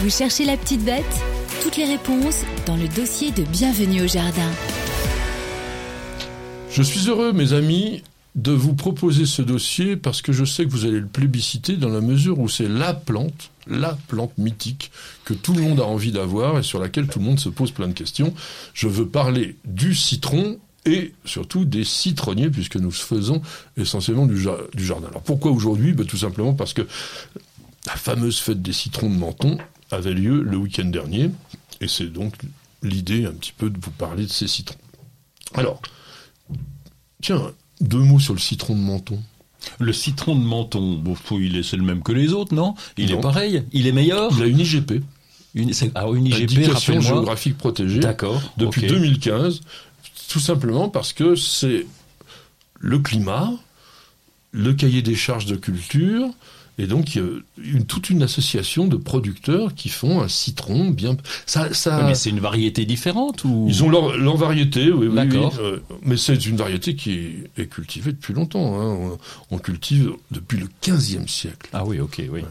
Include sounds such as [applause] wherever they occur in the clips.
Vous cherchez la petite bête? Toutes les réponses dans le dossier de Bienvenue au Jardin. Je suis heureux, mes amis, de vous proposer ce dossier parce que je sais que vous allez le plébisciter dans la mesure où c'est la plante, la plante mythique que tout le monde a envie d'avoir et sur laquelle tout le monde se pose plein de questions. Je veux parler du citron et surtout des citronniers, puisque nous faisons essentiellement du, jardin. Alors pourquoi aujourd'hui? Ben, Tout simplement parce que la fameuse fête des citrons de Menton avait lieu le week-end dernier, et c'est donc l'idée un petit peu de vous parler de ces citrons. Alors, tiens, deux mots sur le citron de Menton. Le citron de Menton, bon, il est, c'est le même que les autres, non? Il est pareil? Il est meilleur? Il a une IGP. Une, ah, une IGP, Indication géographique protégée. D'accord. Depuis 2015, tout simplement parce que c'est le climat, le cahier des charges de culture, et donc, a une, toute une association de producteurs qui font un citron bien. Ça, ça... mais c'est une variété différente ou? Ils ont leur, leur variété, oui, oui, oui euh, mais c'est une variété qui est cultivée depuis longtemps. Hein. On, cultive depuis le 15e siècle. Ah oui, ok, oui.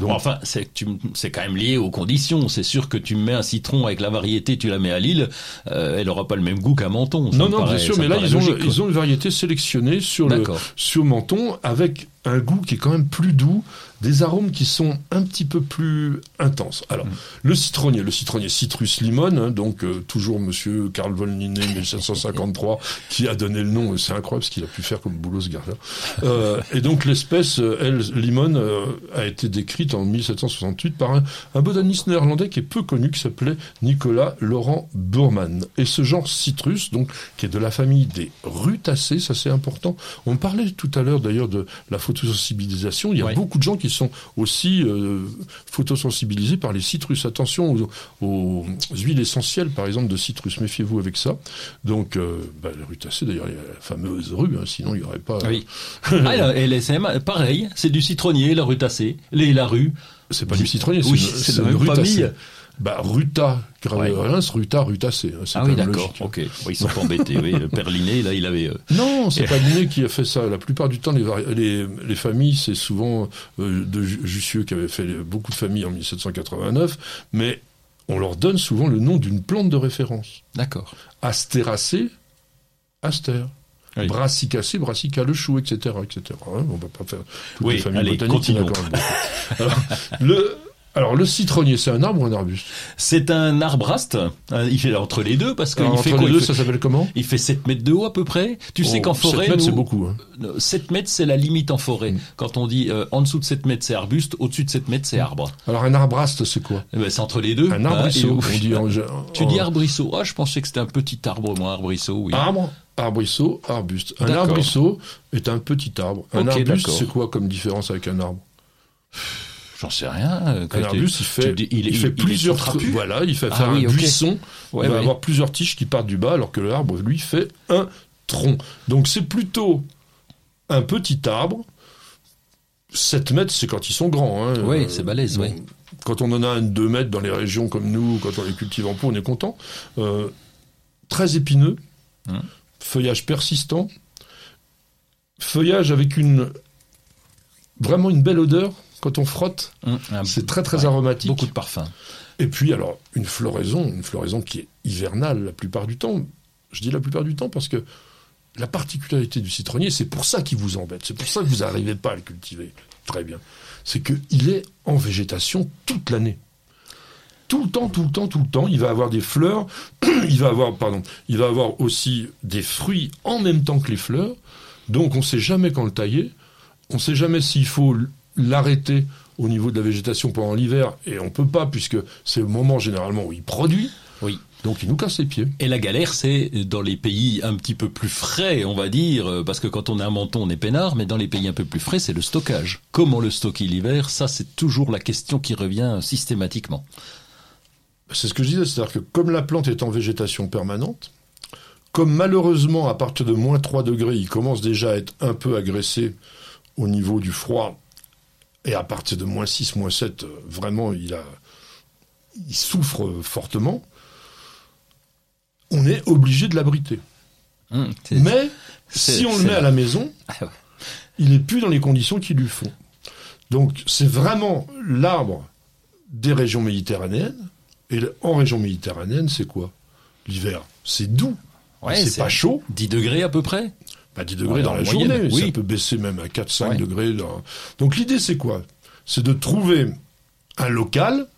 Donc, enfin, c'est c'est quand même lié aux conditions. C'est sûr que tu mets un citron avec la variété, tu la mets à Lille, euh, elle aura pas le même goût qu'un menton. Non, non, bien sûr, mais là ils ont, ils ont une variété sélectionnée sur le sur menton avec un goût qui est quand même plus doux, des arômes qui sont un petit peu plus intenses. Alors, mm. le citronnier, le citronnier citrus limon, hein, donc euh, toujours Monsieur Karl von Linné, 1753, [laughs] qui a donné le nom. C'est incroyable ce qu'il a pu faire comme boulot ce gars-là. Euh, et donc l'espèce, euh, elle, limon, euh, a été décrite en 1768 par un, un, botaniste néerlandais qui est peu connu, qui s'appelait Nicolas Laurent Burman. Et ce genre citrus, donc, qui est de la famille des rutacées, ça c'est important. On parlait tout à l'heure d'ailleurs de la photosensibilisation. Il y a beaucoup de gens qui sont aussi euh, photosensibilisés par les citrus. Attention aux, huiles essentielles, par exemple, de citrus. Méfiez-vous avec ça. Donc, euh, bah, les rutacées, d'ailleurs, la fameuse rue, hein, sinon il n'y aurait pas... Oui. ah, LSM, pareil, c'est du citronnier, la rutacée, les, la rue. C'est pas du citronnier, c'est une, une famille. Bah, Ruta, ouais. Ruta, Rutacé. Hein, ah oui, d'accord. Ok. ils sont embêtés. oui. [laughs] Perliné, là, il avait. Euh... Non, c'est [laughs] pas Linné qui a fait ça. La plupart du temps, les, les, les familles, c'est souvent euh, de Jussieu qui avait fait beaucoup de familles en 1789, mais on leur donne souvent le nom d'une plante de référence. D'accord. Astéracée, Aster. Oui. Brassicacée, brassica le chou, etc., etc. Hein, on va pas faire toutes oui, les familles allez, botaniques. [laughs] Alors, le, alors le citronnier, c'est un arbre ou un arbuste C'est un arbraste. Euh, il fait entre les deux parce qu'il fait entre les deux, ça s'appelle comment Il fait 7 mètres de haut à peu près. Tu sais oh, qu'en forêt, 7 mètres c'est beaucoup. Hein. 7 mètres c'est la limite en forêt. Mm. Quand on dit euh, en dessous de 7 mètres c'est arbuste, au-dessus de 7 mètres c'est arbre. Alors un arbraste c'est quoi eh ben, C'est entre les deux. Un arbrisseau. Hein, dit en... [laughs] Tu dis arbrisseau. Ah, je pensais que c'était un petit arbre, moi, arbrisseau. Oui. Arbre arbrisseau, arbuste. Un arbrisseau est un petit arbre. Un arbuste, c'est quoi comme différence avec un arbre? J'en sais rien. Un arbuste, il fait, il, fait plusieurs trucs. Voilà, il fait ah faire un buisson. il va avoir plusieurs tiges qui partent du bas, alors que l'arbre, lui, fait un tronc. Donc c'est plutôt un petit arbre. 7 mètres, c'est quand ils sont grands. Hein. Oui, c'est balèze, oui. Quand on en a un 2 mètres dans les régions comme nous, quand on les cultive en pot, on est content. Euh, très épineux, hum. feuillage persistant, feuillage avec une vraiment une belle odeur quand on frotte. Mmh, c'est très très aromatique. Beaucoup de parfum. Et puis alors une floraison, une floraison qui est hivernale la plupart du temps. Je dis la plupart du temps parce que la particularité du citronnier, c'est pour ça qu'il vous embête, c'est pour ça que vous n'arrivez pas à le cultiver. Très bien. C'est qu'il est en végétation toute l'année. Tout le temps, tout le temps, tout le temps, il va avoir des fleurs, [clears throat] il va avoir, pardon, il va avoir aussi des fruits en même temps que les fleurs. Donc on ne sait jamais quand le tailler, on ne sait jamais s'il faut l'arrêter au niveau de la végétation pendant l'hiver, et on peut pas, puisque c'est le moment généralement où il produit. Oui. Donc il nous casse les pieds. Et la galère, c'est dans les pays un petit peu plus frais, on va dire, parce que quand on est un menton, on est peinard, mais dans les pays un peu plus frais, c'est le stockage. Comment le stocker l'hiver Ça, c'est toujours la question qui revient systématiquement. C'est ce que je disais, c'est-à-dire que comme la plante est en végétation permanente, comme malheureusement à partir de moins 3 degrés, il commence déjà à être un peu agressé au niveau du froid et à partir de moins 6, moins 7, euh, vraiment, il, a, il souffre fortement. On est obligé de l'abriter. Hum, Mais si on le met à la maison, ah il n'est plus dans les conditions qu'il lui faut. Donc c'est vraiment l'arbre des régions méditerranéennes. Et en région méditerranéenne, c'est quoi? L'hiver, c'est doux. Ouais, c'est pas chaud. 10 degrés à peu près Pas 10 degrés dans la journée, oui. ça peut baisser même à 4-5 degrés. Donc l'idée, c'est quoi? C'est de trouver un local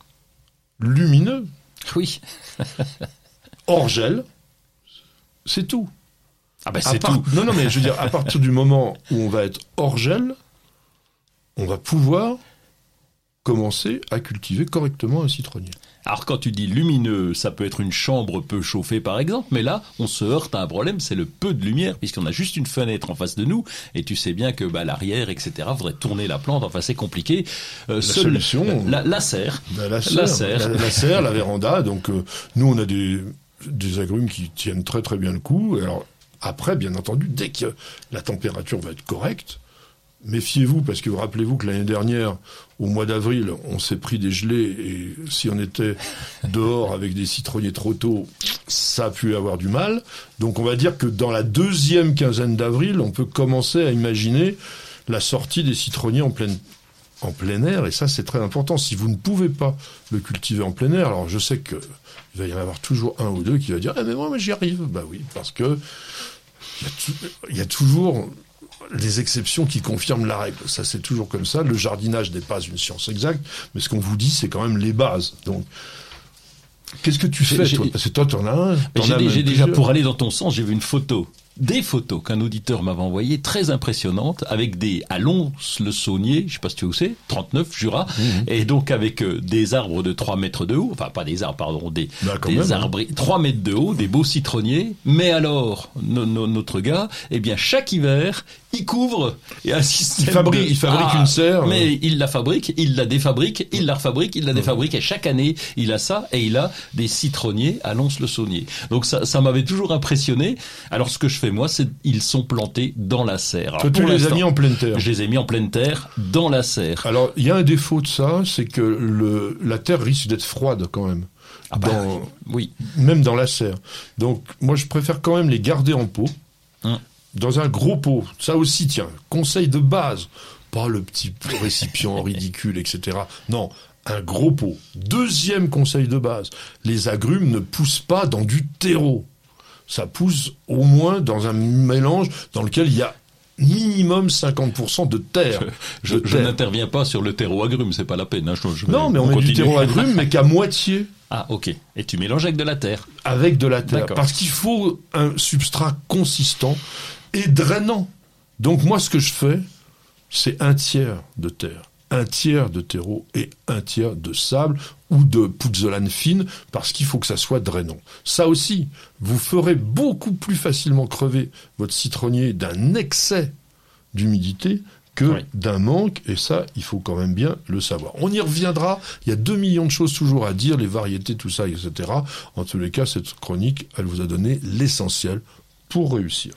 lumineux. Oui. [laughs] hors gel. C'est tout. Ah ben c'est tout. Non, non, mais je veux dire, à partir du moment où on va être hors gel, on va pouvoir commencer à cultiver correctement un citronnier. Alors quand tu dis lumineux, ça peut être une chambre peu chauffée par exemple, mais là on se heurte à un problème, c'est le peu de lumière puisqu'on a juste une fenêtre en face de nous et tu sais bien que bah, l'arrière etc. faudrait tourner la plante, enfin c'est compliqué. Euh, la solution, la, la, serre, la, serre, la, serre, la, véranda. Donc euh, nous on a des des agrumes qui tiennent très très bien le coup. Alors après bien entendu dès que la température va être correcte méfiez-vous, parce que vous rappelez-vous que l'année dernière, au mois d'avril, on s'est pris des gelées, et si on était dehors avec des citronniers trop tôt, ça a pu avoir du mal. Donc on va dire que dans la deuxième quinzaine d'avril, on peut commencer à imaginer la sortie des citronniers en plein air, et ça c'est très important. Si vous ne pouvez pas le cultiver en plein air, alors je sais que il va y en avoir toujours un ou deux qui va dire eh mais moi j'y arrive. Bah oui, parce que il y a toujours les exceptions qui confirment la règle. Ça, c'est toujours comme ça. Le jardinage n'est pas une science exacte, mais ce qu'on vous dit, c'est quand même les bases. Donc, qu'est-ce que tu fais, toi? Parce que toi, tu en as un. J'ai déjà, pour aller dans ton sens, j'ai vu une photo des photos qu'un auditeur m'avait envoyées, très impressionnantes, avec des à le saunier, je sais pas si tu sais où c'est, 39 Jura, mmh. et donc avec euh, des arbres de 3 mètres de haut, enfin pas des arbres, pardon, des, bah, des hein. arbres 3 mètres de haut, des beaux citronniers, mais alors, notre gars, eh bien chaque hiver, il couvre et il fabrique, il fabrique ah, une serre. Mais il la fabrique, il la défabrique, il la refabrique, il la défabrique et chaque année il a ça et il a des citronniers à Lons-le-Saunier. Donc ça, ça m'avait toujours impressionné. Alors ce que je fais moi, c'est ils sont plantés dans la serre. Alors, tu les as mis en pleine terre. Je les ai mis en pleine terre dans la serre. Alors il y a un défaut de ça, c'est que le, la terre risque d'être froide quand même. Ah bah, oui. Même dans la serre. Donc moi je préfère quand même les garder en pot. Hum dans un gros pot. Ça aussi, tiens, conseil de base. Pas le petit récipient [laughs] ridicule, etc. Non, un gros pot. Deuxième conseil de base. Les agrumes ne poussent pas dans du terreau. Ça pousse au moins dans un mélange dans lequel il y a minimum 50% de terre. [laughs] Je, n'interviens pas sur le terreau agrume, c'est pas la peine. Hein, non, mais on, met du terreau [laughs] agrume, mais qu'à moitié. Ah, ok. Et tu mélanges avec de la terre. Avec de la terre. Parce qu'il faut un substrat consistant et drainant. Donc moi, ce que je fais, c'est un tiers de terre, un tiers de terreau et un tiers de sable ou de pouzzolane fine, parce qu'il faut que ça soit drainant. Ça aussi, vous ferez beaucoup plus facilement crever votre citronnier d'un excès d'humidité que d'un manque, et ça, il faut quand même bien le savoir. On y reviendra, il y a deux millions de choses toujours à dire, les variétés, tout ça, etc. En tous les cas, cette chronique, elle vous a donné l'essentiel pour réussir.